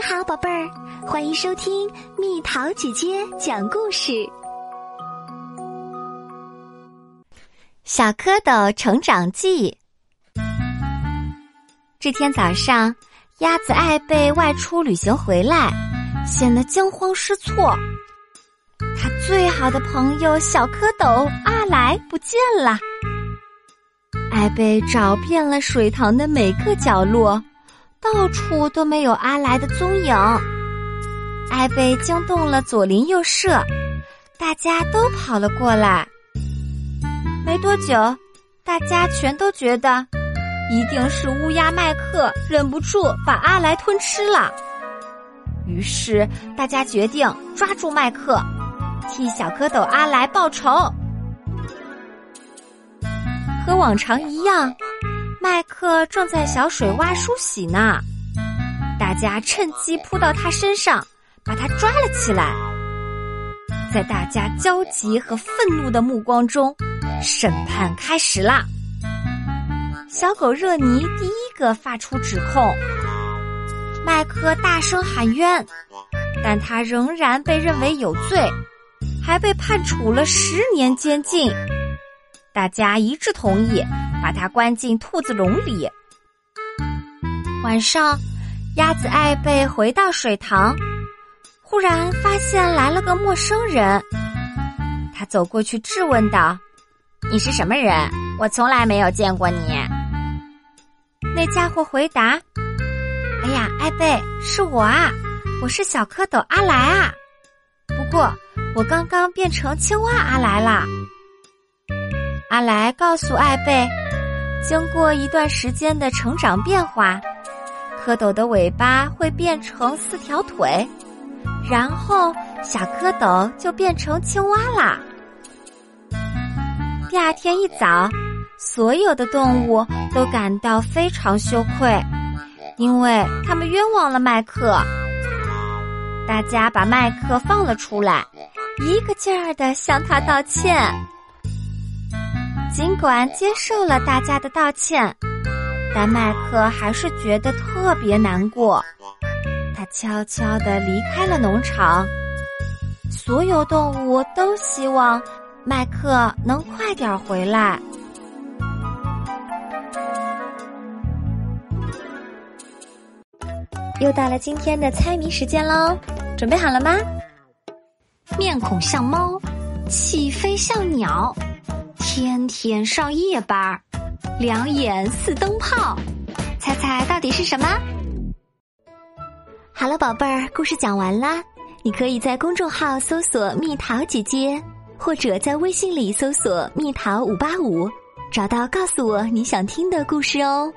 你好，宝贝儿，欢迎收听蜜桃姐姐讲故事。小蝌蚪成长记。这天早上，鸭子艾贝外出旅行回来，显得惊慌失措。他最好的朋友小蝌蚪阿来不见了。艾贝找遍了水塘的每个角落。到处都没有阿来的踪影，艾贝惊动了左邻右舍，大家都跑了过来。没多久，大家全都觉得一定是乌鸦麦克忍不住把阿来吞吃了。于是大家决定抓住麦克，替小蝌蚪阿来报仇。和往常一样。麦克正在小水洼梳洗呢，大家趁机扑到他身上，把他抓了起来。在大家焦急和愤怒的目光中，审判开始啦。小狗热尼第一个发出指控，麦克大声喊冤，但他仍然被认为有罪，还被判处了十年监禁。大家一致同意。把它关进兔子笼里。晚上，鸭子艾贝回到水塘，忽然发现来了个陌生人。他走过去质问道：“你是什么人？我从来没有见过你。”那家伙回答：“哎呀，艾贝，是我啊，我是小蝌蚪阿来啊。不过，我刚刚变成青蛙阿来了。”阿来告诉艾贝。经过一段时间的成长变化，蝌蚪的尾巴会变成四条腿，然后小蝌蚪就变成青蛙啦。第二天一早，所有的动物都感到非常羞愧，因为他们冤枉了麦克。大家把麦克放了出来，一个劲儿的向他道歉。尽管接受了大家的道歉，但麦克还是觉得特别难过。他悄悄地离开了农场。所有动物都希望麦克能快点回来。又到了今天的猜谜时间喽，准备好了吗？面孔像猫，起飞像鸟。天天上夜班，两眼似灯泡，猜猜到底是什么？好了，宝贝儿，故事讲完啦。你可以在公众号搜索“蜜桃姐姐”，或者在微信里搜索“蜜桃五八五”，找到告诉我你想听的故事哦。